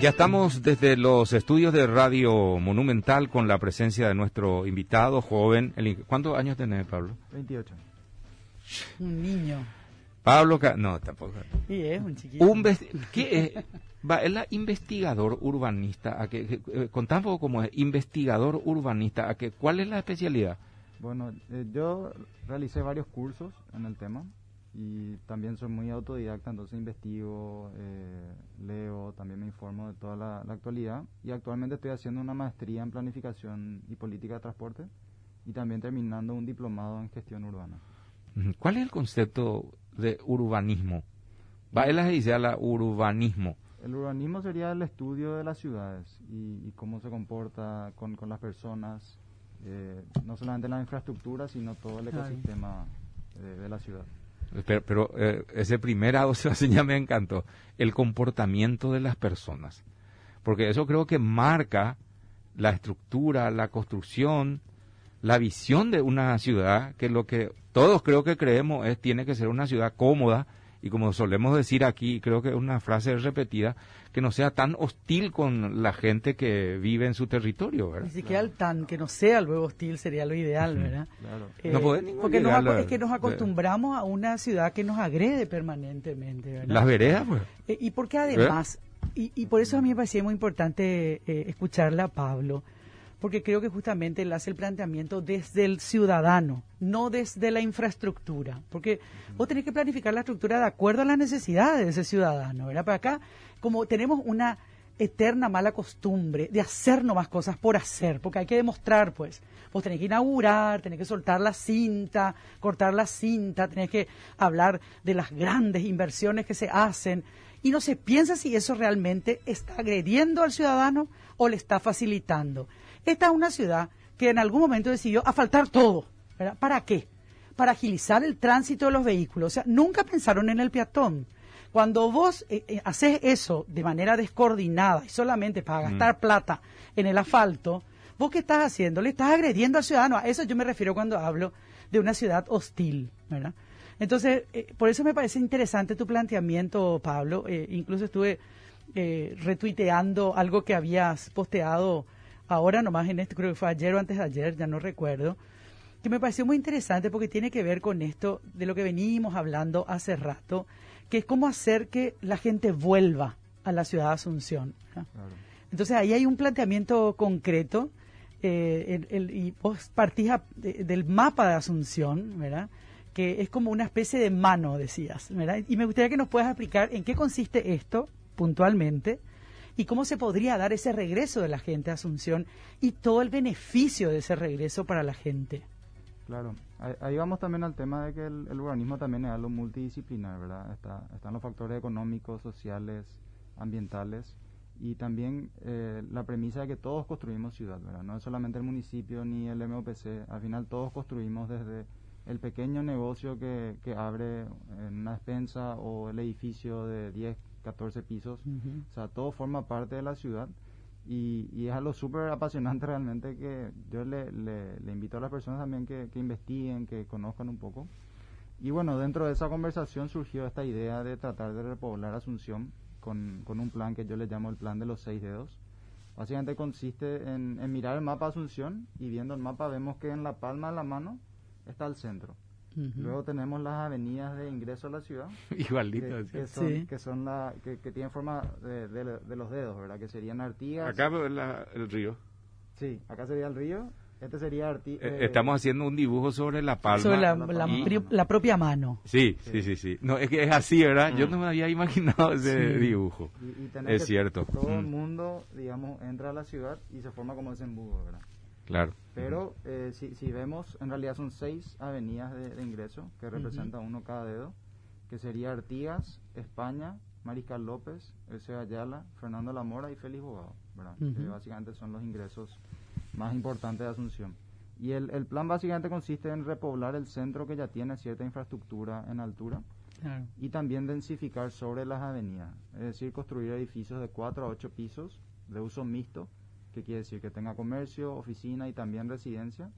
Ya estamos desde los estudios de Radio Monumental con la presencia de nuestro invitado joven. El, ¿Cuántos años tenés, Pablo? 28. Un niño. Pablo, no, tampoco. Sí, es un chiquito. Un ¿Qué es? Va, es la investigador urbanista. A que, eh, contá un poco cómo es. Investigador urbanista. A que, ¿Cuál es la especialidad? Bueno, eh, yo realicé varios cursos en el tema y también soy muy autodidacta, entonces investigo, eh, leo, también me informo de toda la, actualidad y actualmente estoy haciendo una maestría en planificación y política de transporte y también terminando un diplomado en gestión urbana. ¿Cuál es el concepto de urbanismo? Él dice la urbanismo. El urbanismo sería el estudio de las ciudades y, cómo se comporta con, las personas, eh, no solamente la infraestructura, sino todo el ecosistema de la ciudad. Pero, eh, ese primer ya me encantó. El comportamiento de las personas. Porque eso creo que marca la estructura, la construcción, la visión de una ciudad, que lo que todos creo que creemos es tiene que ser una ciudad cómoda, y como solemos decir aquí, creo que es una frase repetida, que no sea tan hostil con la gente que vive en su territorio, ¿verdad? Ni siquiera el tan, que no sea luego hostil sería lo ideal, ¿verdad? Eh, no porque es que nos acostumbramos a una ciudad que nos agrede permanentemente, ¿verdad? Las veredas, pues. Eh, y porque además, y, y, por eso a mí me parecía muy importante eh, escucharla a Pablo, porque creo que justamente él hace el planteamiento desde el ciudadano, no desde la infraestructura, porque vos tenés que planificar la estructura de acuerdo a las necesidades de ese ciudadano, ¿verdad? Para acá, como tenemos una eterna mala costumbre de hacer nomás cosas por hacer, porque hay que demostrar, pues, vos tenés que inaugurar, tenés que soltar la cinta, cortar la cinta, tenés que hablar de las grandes inversiones que se hacen, y no se piensa si eso realmente está agrediendo al ciudadano o le está facilitando. Esta es una ciudad que en algún momento decidió asfaltar todo. ¿Para qué? Para agilizar el tránsito de los vehículos. O sea, nunca pensaron en el peatón. Cuando vos eh, eh, haces eso de manera descoordinada y solamente para gastar mm. plata en el asfalto, ¿vos qué estás haciendo? Le estás agrediendo al ciudadano. A eso yo me refiero cuando hablo de una ciudad hostil. ¿verdad? Entonces, eh, por eso me parece interesante tu planteamiento, Pablo. incluso estuve retuiteando algo que habías posteado ahora nomás en esto, creo que fue ayer o antes de ayer, ya no recuerdo, que me pareció muy interesante porque tiene que ver con esto de lo que venimos hablando hace rato, que es cómo hacer que la gente vuelva a la ciudad de Asunción. Entonces ahí hay un planteamiento concreto eh, y vos partís del mapa de Asunción, ¿verdad? que es como una especie de mano, decías, ¿verdad? Y me gustaría que nos puedas explicar en qué consiste esto puntualmente y cómo se podría dar ese regreso de la gente a Asunción y todo el beneficio de ese regreso para la gente. Claro, ahí, vamos también al tema de que el, urbanismo también es algo multidisciplinar, ¿verdad? Está, están los factores económicos, sociales, ambientales y también eh, la premisa de que todos construimos ciudad, ¿verdad? No es solamente el municipio ni el MOPC, al final todos construimos desde el pequeño negocio que, que abre en una despensa o el edificio de 10, 14 pisos. O sea, todo forma parte de la ciudad. Y, y es algo súper apasionante realmente que yo le, le, invito a las personas también que, que investiguen, que conozcan un poco. Y bueno, dentro de esa conversación surgió esta idea de tratar de repoblar Asunción con, con un plan que yo le llamo el plan de los seis dedos. Básicamente consiste en, en mirar el mapa Asunción y viendo el mapa vemos que en la palma de la mano está el centro. Luego tenemos las avenidas de ingreso a la ciudad. Igualito. Que, son, que, son la, que, tienen forma de, de, los dedos, ¿verdad? Que serían Artigas. Acá el río. Sí, acá sería el río. Este sería Artigas. Eh, estamos haciendo un dibujo sobre la palma. Sobre la, la, propia mano. Sí, sí, sí, sí, No, es que es así, ¿verdad? Yo no me había imaginado ese dibujo. es cierto. Todo el mm. mundo, digamos, entra a la ciudad y se forma como ese embudo, ¿verdad? Claro. Pero eh, si, si, vemos, en realidad son seis avenidas de, ingreso que representan uno cada dedo, que sería Artigas, España, Mariscal López, Ese Ayala, Fernando Lamora y Félix Bogado, ¿verdad? que básicamente son los ingresos más importantes de Asunción. Y el, el, plan básicamente consiste en repoblar el centro que ya tiene cierta infraestructura en altura y también densificar sobre las avenidas, es decir, construir edificios de 4 a 8 pisos de uso mixto que quiere decir que tenga comercio, oficina y también residencia,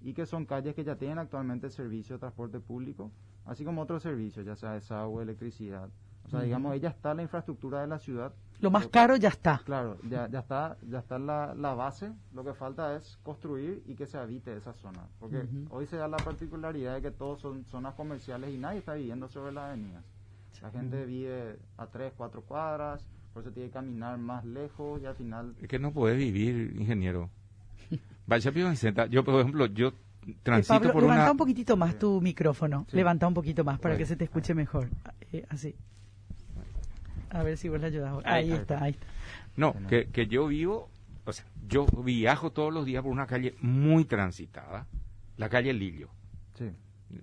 y que son calles que ya tienen actualmente servicio de transporte público, así como otros servicios, ya sea desagüe, electricidad. O sea, digamos, ella está la infraestructura de la ciudad Lo más caro ya está. Claro, ya, ya está, ya está la, la base. Lo que falta es construir y que se habite esa zona. Porque Ujú. hoy se da la particularidad de que todos son zonas comerciales y nadie está viviendo sobre las avenidas. La gente vive a tres, cuatro cuadras, por eso tiene que caminar más lejos y al final... Es que no puedes vivir, ingeniero. Vaya, Pío Vicenta, yo, por ejemplo, yo Eh, transito Pablo, por levanta una... un poquitito más tu micrófono. Sí. Levanta un poquito más para Bueno. que se te escuche mejor. Eh, así. A ver si vos le ayudas. Ahí, Ahí, está, ahí está. No, que, que yo vivo, o sea, yo viajo todos los días por una calle muy transitada, la calle Lillo. Sí,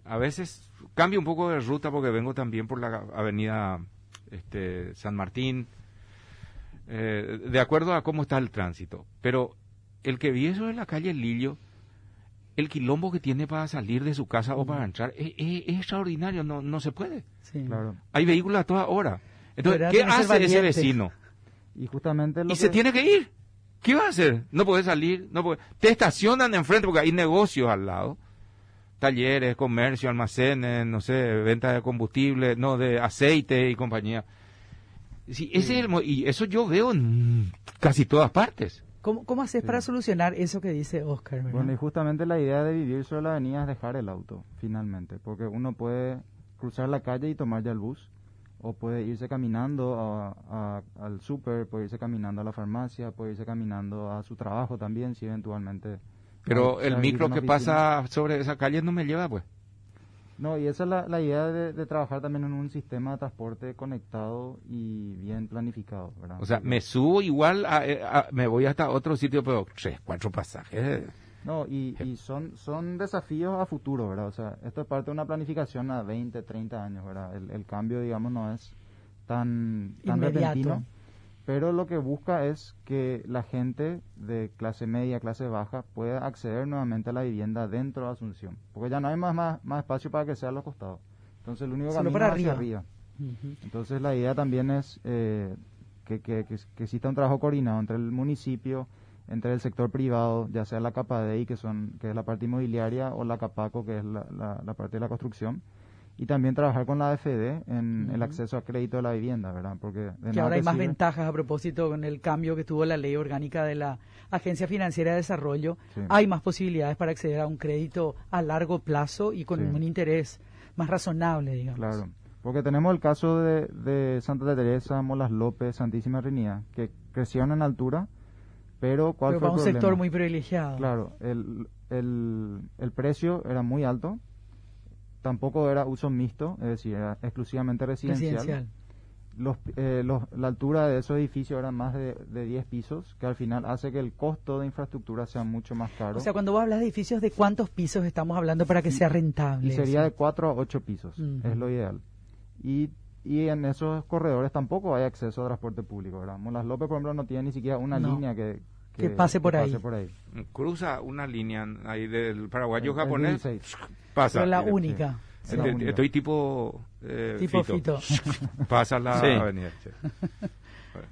A veces cambio un poco de ruta porque vengo también por la avenida este, San Martín, eh, de acuerdo a cómo está el tránsito. Pero el que vive sobre la calle Lillo, el quilombo que tiene para salir de su casa o para entrar es, es- es extraordinario, no, no se puede. Sí. claro. Hay vehículos a toda hora. Entonces, Pero ¿qué hace ese vecino? Y justamente lo Y se que- tiene que ir. ¿Qué va a hacer? No puede salir. No puede. Te estacionan enfrente porque hay negocios al lado. Talleres, comercio, almacenes, no sé, venta de combustible, no, de aceite y compañía. Sí, ese es el mo- y eso yo veo en casi todas partes. ¿Cómo, cómo haces Sí. para solucionar eso que dice Oscar? ¿verdad? Bueno, y justamente la idea de vivir sobre la avenida es dejar el auto, finalmente, porque uno puede cruzar la calle y tomar ya el bus, o puede irse caminando a- a- al súper, puede irse caminando a la farmacia, puede irse caminando a su trabajo también, si eventualmente... Pero el micro que oficina. pasa sobre esa calle no me lleva, pues. No, y esa es la, la idea de, de trabajar también en un sistema de transporte conectado y bien planificado, ¿verdad? O sea, me subo igual, a- eh, a- me voy hasta otro sitio, pero tres, cuatro pasajes. No, y, y son, son desafíos a futuro, ¿verdad? O sea, esto es parte de una planificación a 20, 30 años, ¿verdad? El, el cambio, digamos, no es tan, tan Inmediato. repentino, pero lo que busca es que la gente de clase media, clase baja, pueda acceder nuevamente a la vivienda dentro de Asunción, porque ya no hay más, más, más espacio para que sea a los costados. Entonces, el único camino para es hacia arriba. arriba. Ujú. Entonces la idea también es eh, que, que, que, que exista un trabajo coordinado entre el municipio, entre el sector privado, ya sea la CAPADEI, que, son, que es la parte inmobiliaria, o la CAPACO, que es la, la, la parte de la construcción, y también trabajar con la AFD en el acceso a crédito de la vivienda, ¿verdad? Porque de que ahora hay más sirve- ventajas a propósito con el cambio que tuvo la ley orgánica de la Agencia Financiera de Desarrollo. Sí. Hay más posibilidades para acceder a un crédito a largo plazo y con Sí. un interés más razonable, digamos. Claro, porque tenemos el caso de, de Santa Teresa, Molas López, Santísima Trinidad, que crecieron en altura, pero ¿cuál Pero fue para el un sector muy privilegiado. Claro, el, el, el precio era muy alto, tampoco era uso mixto, es decir, era exclusivamente residencial. Residencial. Los, eh, los- la altura de esos edificios era más de, de 10 pisos, que al final hace que el costo de infraestructura sea mucho más caro. O sea, cuando vos hablas de edificios, ¿de cuántos pisos estamos hablando para que sea rentable? y sería eso? de 4 a 8 pisos, es lo ideal. Y, y en esos corredores tampoco hay acceso a transporte público, ¿verdad? Molas López, por ejemplo, no tiene ni siquiera una No. línea que, Que pase por ahí. por ahí. Cruza una línea ahí del paraguayo El- el japonés, 16. pasa. Pero la directo. única. Es la Este- única. Estoy tipo, eh, Tipo Fito. Fito. Pasa la Sí. avenida. sí.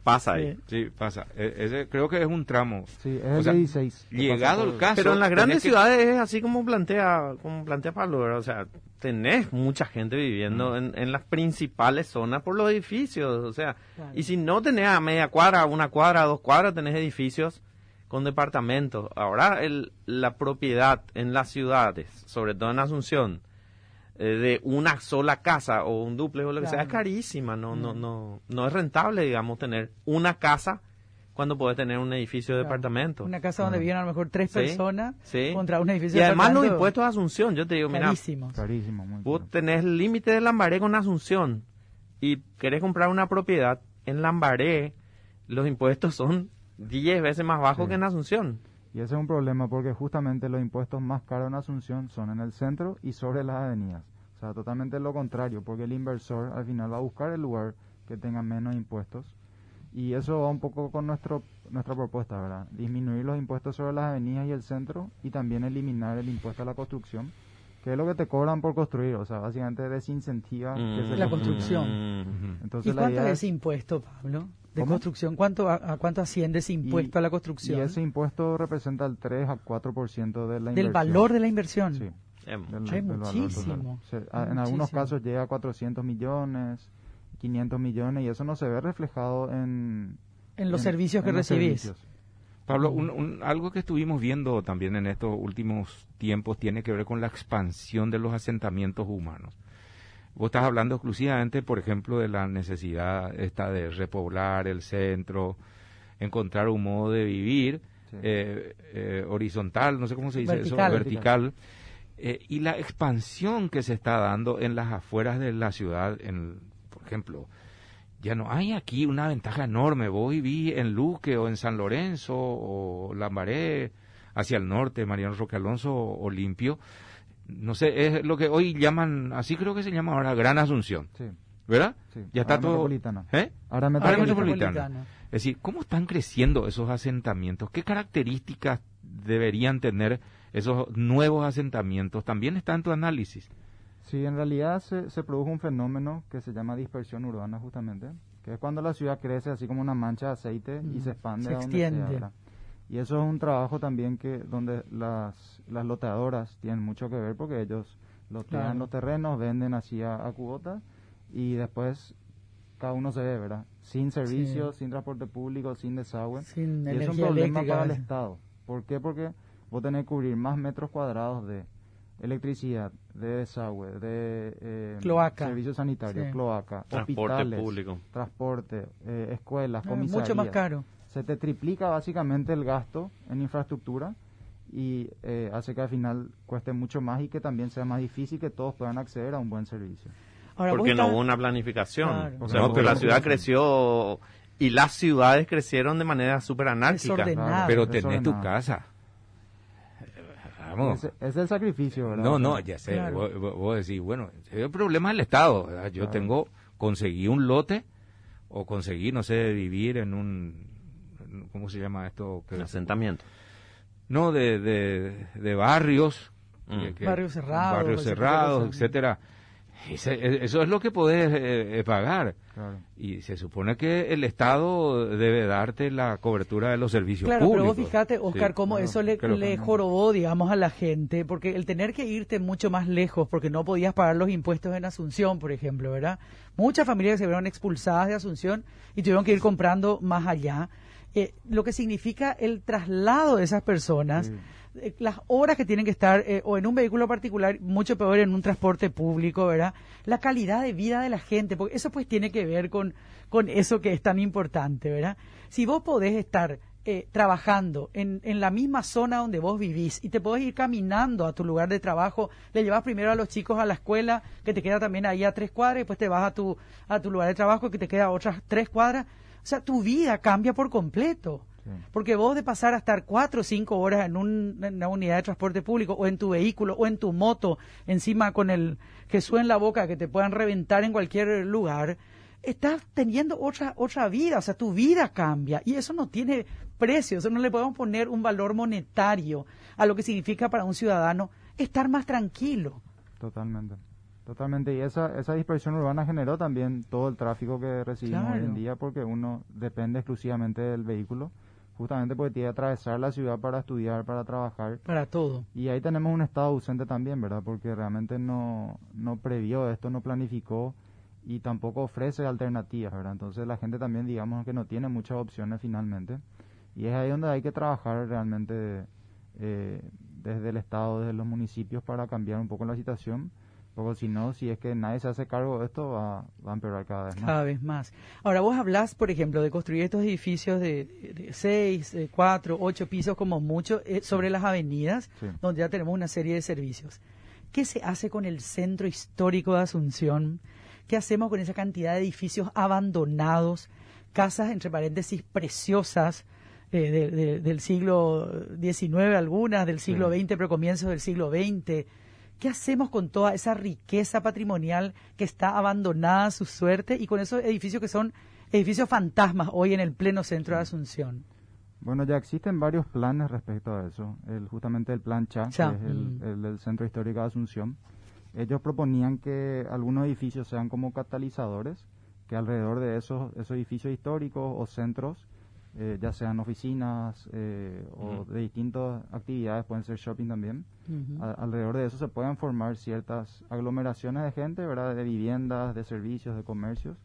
Pasa ahí. Sí. Pasa. E- ese creo que es un tramo. Sí, es O el sea, 16. que Llegado el caso. Pero en las grandes que- ciudades es así como plantea, como plantea Pablo, ¿verdad? o sea, tenés mucha gente viviendo en, en las principales zonas por los edificios, o sea, Claro. y si no tenés a media cuadra, una cuadra, dos cuadras, tenés edificios con departamentos. Ahora el, la propiedad en las ciudades, sobre todo en Asunción, eh, de una sola casa o un duplex o lo que sea, es Claro. carísima, no, no, Mm. no, no es rentable, digamos, tener una casa cuando podés tener un edificio de Claro. departamento. Una casa donde viven a lo mejor tres Sí, personas sí. contra un edificio Y de además los impuestos de Asunción, yo te digo, mira, carísimos. Carísimo, muy vos caro. tenés el límite de Lambaré con Asunción y querés comprar una propiedad en Lambaré, los impuestos son 10 veces más bajos Sí. que en Asunción. Y ese es un problema porque justamente los impuestos más caros en Asunción son en el centro y sobre las avenidas. O sea, totalmente lo contrario, porque el inversor al final va a buscar el lugar que tenga menos impuestos. Y eso va un poco con nuestro, nuestra propuesta, ¿verdad? Disminuir los impuestos sobre las avenidas y el centro y también eliminar el impuesto a la construcción, que es lo que te cobran por construir. O sea, básicamente desincentiva que se La Mm. construcción. Mm. Entonces ¿Y la cuánto idea es impuesto, Pablo? De ¿Cómo? construcción, ¿cuánto, a, a cuánto asciende ese impuesto a la construcción? Y ese impuesto representa el 3 a 4% de la Del inversión. valor de la inversión. Sí. Del- Es del valor total. muchísimo, Se- a- en algunos muchísimo. casos llega a 400 millones 500 millones y eso no se ve reflejado en... En los servicios que recibís. Pablo, algo que estuvimos viendo también en estos últimos tiempos tiene que ver con la expansión de los asentamientos humanos. Vos estás hablando exclusivamente, por ejemplo, de la necesidad esta de repoblar el centro, encontrar un modo de vivir eh, eh, horizontal, no sé cómo se dice eso, vertical. Eh, y la expansión que se está dando en las afueras de la ciudad, en, por ejemplo, ya no hay aquí una ventaja enorme. Vos vivís en Luque o en San Lorenzo o Lambaré, hacia el norte, Mariano Roque Alonso o Limpio. No sé, es lo que hoy llaman, así creo que se llama ahora Gran Asunción. ¿Verdad? Ya está todo. Metropolitana. ¿Eh? Ahora metropolitana. Es decir, ¿cómo están creciendo esos asentamientos? ¿Qué características deberían tener esos nuevos asentamientos? También está en tu análisis. Sí, en realidad se, se, produjo un fenómeno que se llama dispersión urbana justamente, que es cuando la ciudad crece así como una mancha de aceite y se expande se a donde extiende. y eso es un trabajo también que donde las, las loteadoras tienen mucho que ver porque ellos lotean los terrenos, venden así a, a cuotas y después cada uno se ve, ¿verdad? Sin servicios, sin transporte público, sin desagüe. Sin y es un problema para el Estado. ¿Por qué? Porque vos tenés que cubrir más metros cuadrados de electricidad, de desagüe, de eh, servicios sanitarios, cloaca, transporte público, transporte, eh, escuelas, ah, comisarías. Mucho más caro. Se te triplica básicamente el gasto en infraestructura y eh, hace que al final cueste mucho más y que también sea más difícil que todos puedan acceder a un buen servicio. porque no hubo una planificación. O sea, porque la ciudad creció y las ciudades crecieron de manera súper anárquica. pero tenés tu casa es, el sacrificio, ¿verdad? No, no, ya sé. Vos, decís, bueno, el problema del Estado. Yo tengo, conseguí un lote o conseguí, no sé, vivir en un, ¿cómo se llama esto? Que, asentamiento. No, de, de, barrios. Mm. barrios cerrados. Barrios cerrados, etcétera eso es lo que podés eh, eh, pagar. Y se supone que el Estado debe darte la cobertura de los servicios claro, públicos. pero vos fíjate, Oscar, cómo eso le, le jorobó, digamos, a la gente, porque el tener que irte mucho más lejos, porque no podías pagar los impuestos en Asunción, por ejemplo, ¿verdad? Muchas familias se vieron expulsadas de Asunción y tuvieron que ir comprando más allá. Eh, lo que significa el traslado de esas personas. Las horas que tienen que estar eh, o en un vehículo particular, mucho peor en un transporte público, ¿verdad? La calidad de vida de la gente, porque eso pues tiene que ver con, con eso que es tan importante, ¿verdad? Si vos podés estar eh, trabajando en, en, la misma zona donde vos vivís y te podés ir caminando a tu lugar de trabajo, le llevas primero a los chicos a la escuela, que te queda también ahí a tres cuadras, y después te vas a tu, a tu lugar de trabajo, que te queda otras tres cuadras. O sea, tu vida cambia por completo. Porque vos de pasar a estar cuatro o cinco horas en, una unidad de transporte público o en tu vehículo o en tu moto, encima con el Jesús en la boca que te puedan reventar en cualquier lugar, estás teniendo otra, otra vida, o sea, tu vida cambia y eso no tiene precio, eso no le podemos poner un valor monetario a lo que significa para un ciudadano estar más tranquilo. Totalmente. Totalmente, y esa, esa dispersión urbana generó también todo el tráfico que recibimos hoy en día porque uno depende exclusivamente del vehículo justamente porque tiene que atravesar la ciudad para estudiar, para trabajar. Para todo. Y ahí tenemos un estado ausente también, ¿verdad? Porque realmente no, no previó esto, no planificó y tampoco ofrece alternativas, ¿verdad? Entonces la gente también, digamos, que no tiene muchas opciones finalmente. Y es ahí donde hay que trabajar realmente eh, desde el Estado, desde los municipios para cambiar un poco la situación porque si no, si es que nadie se hace cargo de esto, va, a empeorar cada vez más. Cada vez más. Ahora, vos hablás, por ejemplo, de construir estos edificios de, seis, de cuatro, ocho pisos como mucho eh, sobre las avenidas, donde ya tenemos una serie de servicios. ¿Qué se hace con el centro histórico de Asunción? ¿Qué hacemos con esa cantidad de edificios abandonados, casas, entre paréntesis, preciosas, eh, del siglo XIX algunas, del siglo XX, pero comienzos del siglo XX? ¿Qué hacemos con toda esa riqueza patrimonial que está abandonada a su suerte y con esos edificios que son edificios fantasmas hoy en el pleno centro de Asunción? Bueno, ya existen varios planes respecto a eso. El, justamente el plan CHA, que es mm. el, el, Centro Histórico de Asunción. Ellos proponían que algunos edificios sean como catalizadores, que alrededor de esos, esos edificios históricos o centros eh, ya sean oficinas eh, o de distintas actividades, pueden ser shopping también. alrededor de eso se pueden formar ciertas aglomeraciones de gente, ¿verdad? De viviendas, de servicios, de comercios.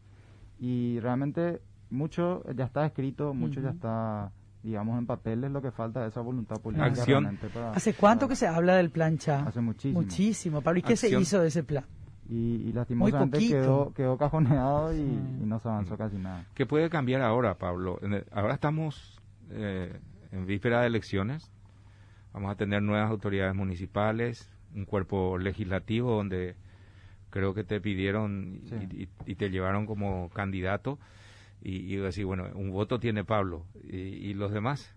Y realmente mucho ya está escrito, mucho ya está, digamos, en papeles, lo que falta es esa voluntad política. Acción. realmente para- ¿Hace cuánto para- que se habla del plan Cha? Hace muchísimo. Muchísimo, Pablo. ¿Y qué se hizo de ese plan? Y, y lastimosamente quedó, quedó cajoneado y, y no se avanzó casi nada. ¿Qué puede cambiar ahora, Pablo? Ahora estamos eh, en víspera de elecciones. Vamos a tener nuevas autoridades municipales, un cuerpo legislativo donde creo que te pidieron y, Sí. y- y te llevaron como candidato. Y, y decir, bueno, un voto tiene Pablo y, y los demás.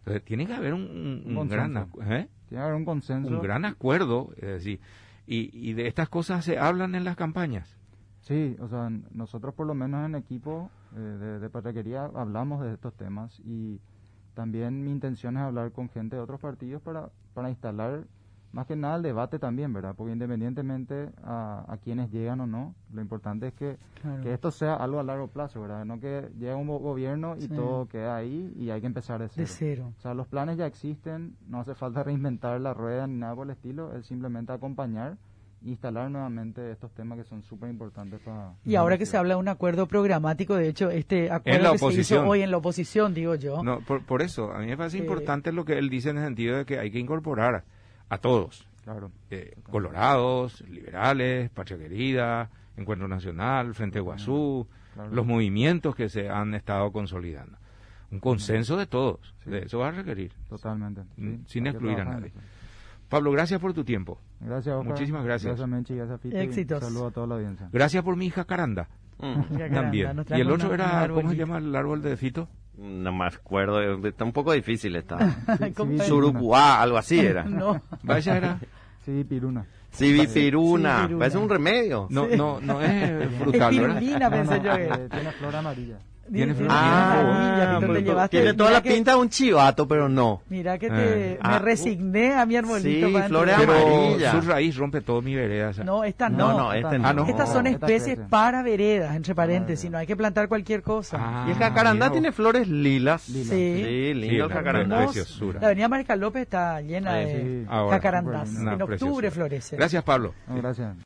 Entonces, tiene que haber un, un- un Un gran, ¿eh? Tiene que haber un consenso. un gran acuerdo. Es decir, y, y de estas cosas se hablan en las campañas. Sí, o sea, nosotros por lo menos en equipo eh, de, de Patraquería hablamos de estos temas y también mi intención es hablar con gente de otros partidos para, para instalar más que nada el debate también, ¿verdad? Porque independientemente a, a quienes llegan o no, lo importante es que, Claro. que esto sea algo a largo plazo, ¿verdad? No que llegue un go- gobierno y Sí. todo queda ahí y hay que empezar de cero. De cero. O sea, los planes ya existen, no hace falta reinventar la rueda ni nada por el estilo, es simplemente acompañar e instalar nuevamente estos temas que son súper importantes para... Y ahora que se habla de un acuerdo programático, de hecho, este acuerdo que se hizo hoy en la oposición, digo yo. No, por, por eso, a mí me parece Eh, importante lo que él dice en el sentido de que hay que incorporar a todos, Claro. eh, colorados, liberales, Patria Querida, Encuentro Nacional, Frente Guazú, Claro. los movimientos que se han estado consolidando. Un consenso de todos, Sí. de eso va a requerir. Totalmente. Sí, sin excluir a nadie. Pablo, gracias por tu tiempo. Gracias, Oscar. Muchísimas gracias. Gracias, Menchi, gracias. Éxitos. Saludos a toda la audiencia. Gracias por mi hija Caranda, Mm. También. Y el otro un era, ¿cómo se llama el árbol de Fito? No me acuerdo, está un poco difícil esta. Sí, ¿Cómo sí? Surucuá, algo así era. No. Vaya era. Sí, Piruna. Civipiruna, Civipiruna. parece un remedio. No, no, no es frutal, ¿verdad? Espirulina, pensé yo que eh, tiene flor amarilla. Tiene Ah, llevaste- tiene toda la que- pinta de un chivato, pero no. Mira que te, Eh. me Ah, resigné a mi arbolito. sí, flores entregar. Pero amarilla. su raíz rompe todo mi vereda. No, esta no. No, no, no. Ah, no. Estas son especies para veredas, entre paréntesis. veredas. No hay que plantar cualquier cosa. Ah, y el jacarandá mira tiene flores lilas. Lilas. Sí. Sí, lindo Sí, el jacarandá. Preciosura. La avenida Marca López está llena de Sí. Ahora, jacarandas. Una En octubre florece. Gracias, Pablo. Gracias.